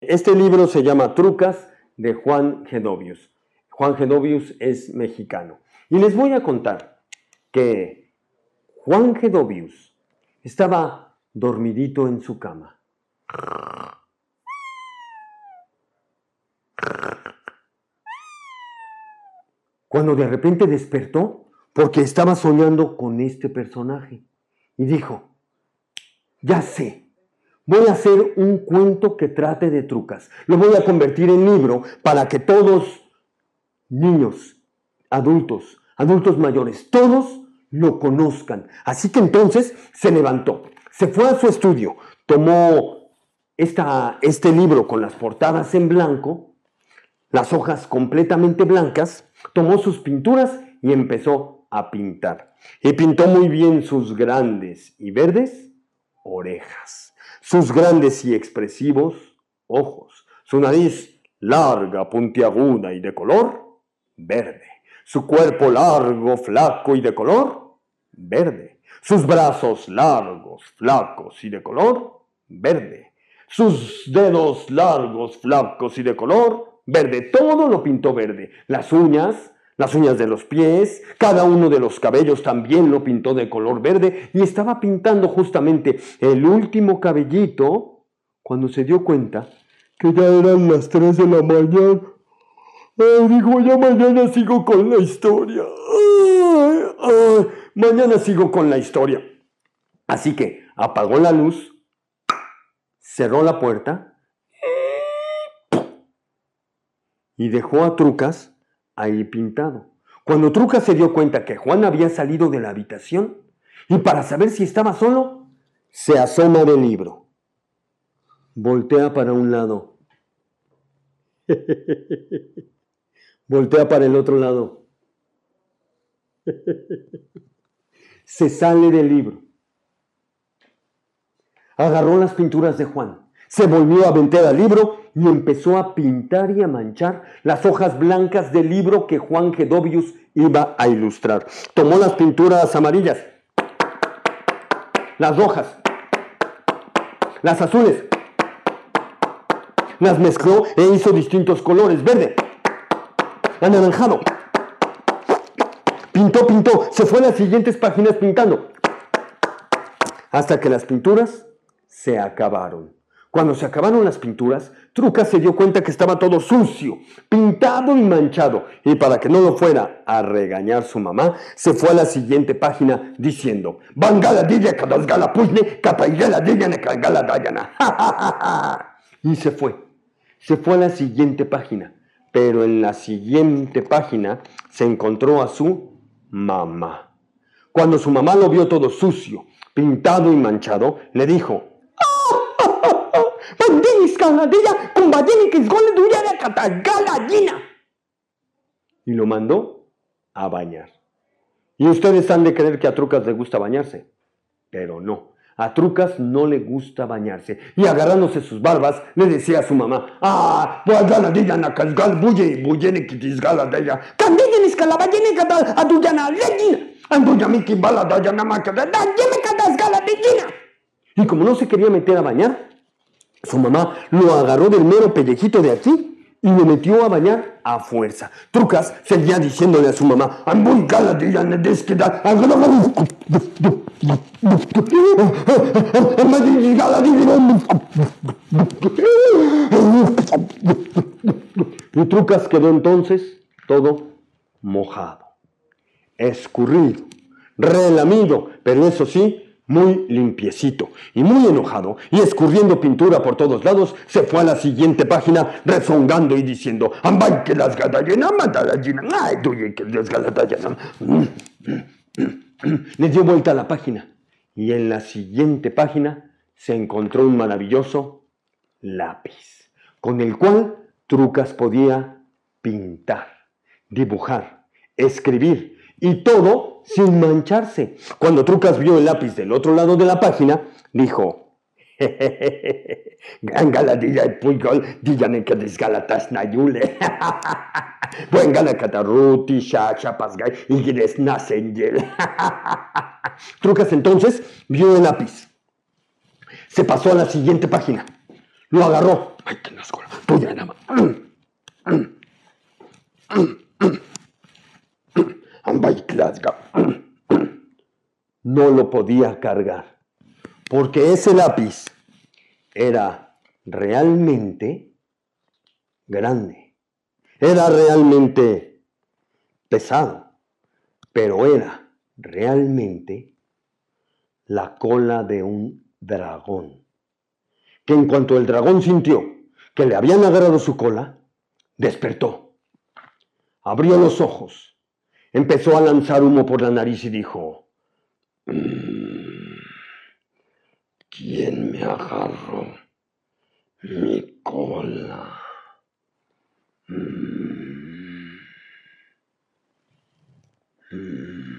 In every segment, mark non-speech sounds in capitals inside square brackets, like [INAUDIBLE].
Este libro se llama Trucas de Juan Gedovius. Juan Gedovius es mexicano. Y les voy a contar que Juan Gedovius estaba dormidito en su cama. Cuando de repente despertó porque estaba soñando con este personaje y dijo, ya sé, voy a hacer un cuento que trate de trucas. Lo voy a convertir en libro para que todos, niños, adultos, adultos mayores, todos lo conozcan. Así que entonces se levantó, se fue a su estudio, tomó esta, este libro con las portadas en blanco, las hojas completamente blancas, tomó sus pinturas y empezó a pintar. Y pintó muy bien sus grandes y verdes orejas, sus grandes y expresivos ojos, su nariz larga, puntiaguda y de color verde, su cuerpo largo, flaco y de color verde, sus brazos largos, flacos y de color verde, sus dedos largos, flacos y de color verde, todo lo pintó verde, las uñas, las uñas de los pies, cada uno de los cabellos también lo pintó de color verde y estaba pintando justamente el último cabellito cuando se dio cuenta que ya eran las 3 de la mañana. Ay, dijo, ya mañana sigo con la historia. mañana sigo con la historia. Así que apagó la luz, cerró la puerta y dejó a Trucas ahí pintado. Cuando Trucas se dio cuenta que Juan había salido de la habitación y para saber si estaba solo, se asoma del libro. Voltea para un lado. [LAUGHS] Voltea para el otro lado. [LAUGHS] se sale del libro. Agarró las pinturas de Juan se volvió a vender al libro y empezó a pintar y a manchar las hojas blancas del libro que Juan Gedovius iba a ilustrar. Tomó las pinturas amarillas, las rojas, las azules, las mezcló e hizo distintos colores, verde, anaranjado. Pintó, pintó, se fue a las siguientes páginas pintando, hasta que las pinturas se acabaron. Cuando se acabaron las pinturas, Trucas se dio cuenta que estaba todo sucio, pintado y manchado, y para que no lo fuera a regañar su mamá, se fue a la siguiente página diciendo, [LAUGHS] y se fue, se fue a la siguiente página, pero en la siguiente página se encontró a su mamá. Cuando su mamá lo vio todo sucio, pintado y manchado, le dijo, y lo mandó a bañar. Y ustedes han de creer que a Trucas le gusta bañarse, pero no. A Trucas no le gusta bañarse. Y agarrándose sus barbas, le decía a su mamá, ah, pues Y como no se quería meter a bañar, su mamá lo agarró del mero pellejito de aquí y lo metió a bañar a fuerza. Trucas seguía diciéndole a su mamá, y Trucas quedó entonces todo mojado, escurrido, relamido, pero eso sí, muy limpiecito y muy enojado y escurriendo pintura por todos lados, se fue a la siguiente página rezongando y diciendo, ¡Ambay que las Le dio vuelta a la página y en la siguiente página se encontró un maravilloso lápiz, con el cual Trucas podía pintar, dibujar, escribir y todo sin mancharse. Cuando Trucas vio el lápiz del otro lado de la página, dijo, Gran galadilla y puyol, dígame que desgalatas nayule. [LAUGHS] Buen galacataruti, shacha, pasgay, y gires nasengel. [LAUGHS] Trucas entonces vio el lápiz. Se pasó a la siguiente página. Lo agarró. Ay, es cola. Tuya, nada más. [CLEARS THROAT] No lo podía cargar, porque ese lápiz era realmente grande, era realmente pesado, pero era realmente la cola de un dragón, que en cuanto el dragón sintió que le habían agarrado su cola, despertó, abrió los ojos, empezó a lanzar humo por la nariz y dijo, mm, ¿quién me agarró mi cola? Mm, mm.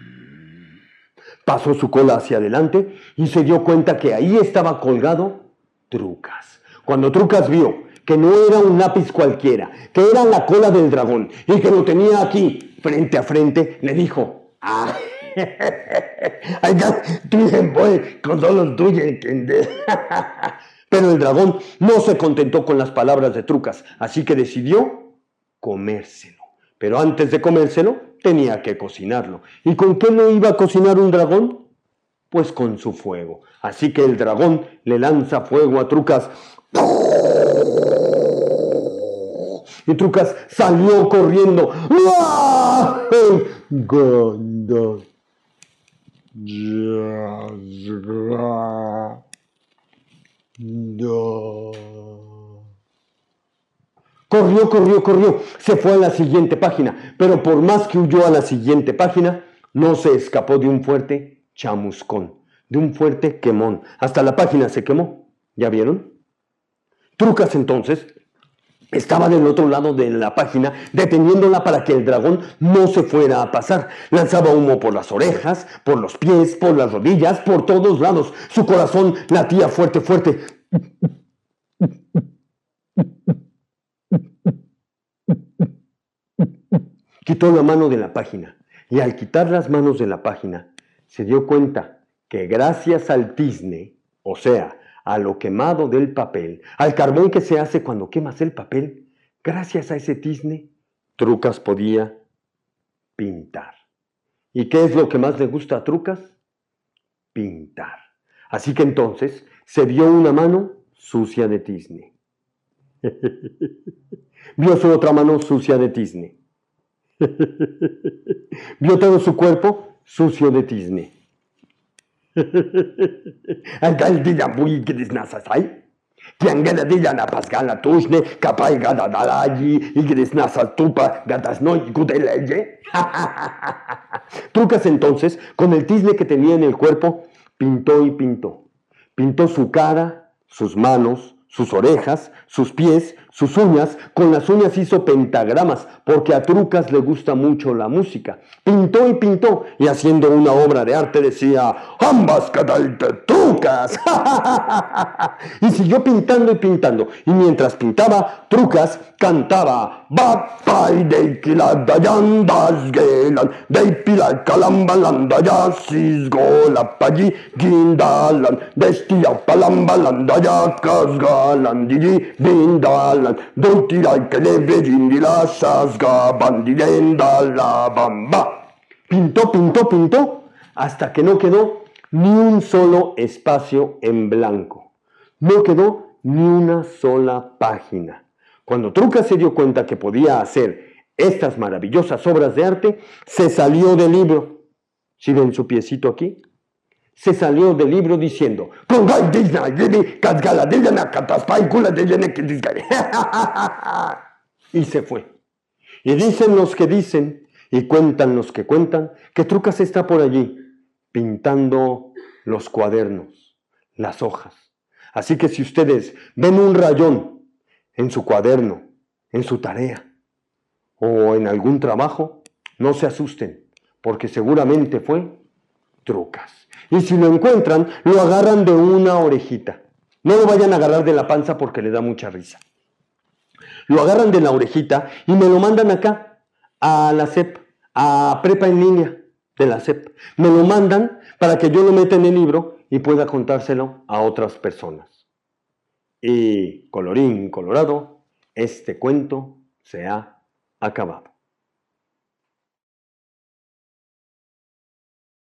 Pasó su cola hacia adelante y se dio cuenta que ahí estaba colgado Trucas. Cuando Trucas vio que no era un lápiz cualquiera, que era la cola del dragón y que lo tenía aquí, frente a frente, le dijo, ah, [LAUGHS] con solo tuyo entender. [LAUGHS] Pero el dragón no se contentó con las palabras de Trucas, así que decidió comérselo. Pero antes de comérselo, tenía que cocinarlo. ¿Y con qué no iba a cocinar un dragón? Pues con su fuego. Así que el dragón le lanza fuego a Trucas y Trucas salió corriendo. Corrió, corrió, corrió. Se fue a la siguiente página. Pero por más que huyó a la siguiente página, no se escapó de un fuerte chamuscón, de un fuerte quemón. Hasta la página se quemó. ¿Ya vieron? Trucas entonces estaba del otro lado de la página, deteniéndola para que el dragón no se fuera a pasar. Lanzaba humo por las orejas, por los pies, por las rodillas, por todos lados. Su corazón latía fuerte, fuerte. Quitó la mano de la página y al quitar las manos de la página se dio cuenta que gracias al tizne, o sea, a lo quemado del papel, al carbón que se hace cuando quemas el papel, gracias a ese tizne, Trucas podía pintar. ¿Y qué es lo que más le gusta a Trucas? Pintar. Así que entonces se vio una mano sucia de tizne. [LAUGHS] vio su otra mano sucia de tizne. [LAUGHS] vio todo su cuerpo sucio de tizne. [LAUGHS] Alcaldilla muy grisnasasai. Tiangana dilla na pascala tushne, capay gada dalaji, y grisnasa tupa, gatas no y gudeleye. [LAUGHS] Trucas entonces, con el tisne que tenía en el cuerpo, pintó y pintó. Pintó su cara, sus manos, sus orejas, sus pies, sus uñas, con las uñas hizo pentagramas, porque a Trucas le gusta mucho la música. Pintó y pintó, y haciendo una obra de arte decía, ambas Trucas. [LAUGHS] y siguió pintando y pintando, y mientras pintaba, Trucas cantaba, Bapay de kiladayandas gelan, de pilal calambalanda ya sisgola pagi gindalan, destia palambalanda ya Pintó, pintó, pintó, hasta que no quedó ni un solo espacio en blanco. No quedó ni una sola página. Cuando Truca se dio cuenta que podía hacer estas maravillosas obras de arte, se salió del libro. ¿Sí ven su piecito aquí? Se salió del libro diciendo, y se fue. Y dicen los que dicen, y cuentan los que cuentan, que Trucas está por allí pintando los cuadernos, las hojas. Así que si ustedes ven un rayón en su cuaderno, en su tarea o en algún trabajo, no se asusten, porque seguramente fue Trucas. Y si lo encuentran, lo agarran de una orejita. No lo vayan a agarrar de la panza porque le da mucha risa. Lo agarran de la orejita y me lo mandan acá, a la CEP, a prepa en línea de la CEP. Me lo mandan para que yo lo meta en el libro y pueda contárselo a otras personas. Y colorín colorado, este cuento se ha acabado.